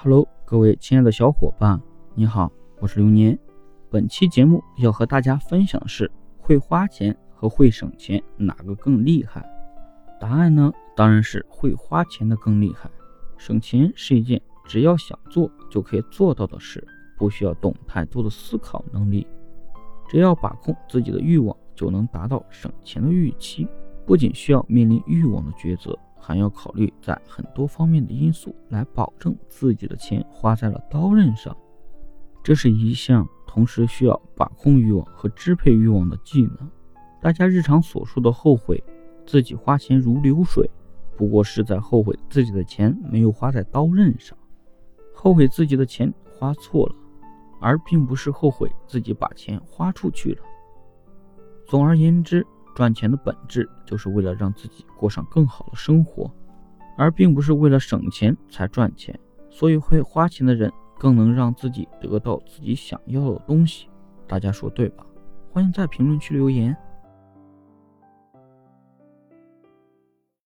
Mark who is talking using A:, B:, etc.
A: Hello，各位亲爱的小伙伴，你好，我是流年。本期节目要和大家分享的是，会花钱和会省钱哪个更厉害？答案呢，当然是会花钱的更厉害。省钱是一件只要想做就可以做到的事，不需要动太多的思考能力，只要把控自己的欲望，就能达到省钱的预期。不仅需要面临欲望的抉择。还要考虑在很多方面的因素来保证自己的钱花在了刀刃上，这是一项同时需要把控欲望和支配欲望的技能。大家日常所说的后悔自己花钱如流水，不过是在后悔自己的钱没有花在刀刃上，后悔自己的钱花错了，而并不是后悔自己把钱花出去了。总而言之。赚钱的本质就是为了让自己过上更好的生活，而并不是为了省钱才赚钱。所以，会花钱的人更能让自己得到自己想要的东西。大家说对吧？欢迎在评论区留言。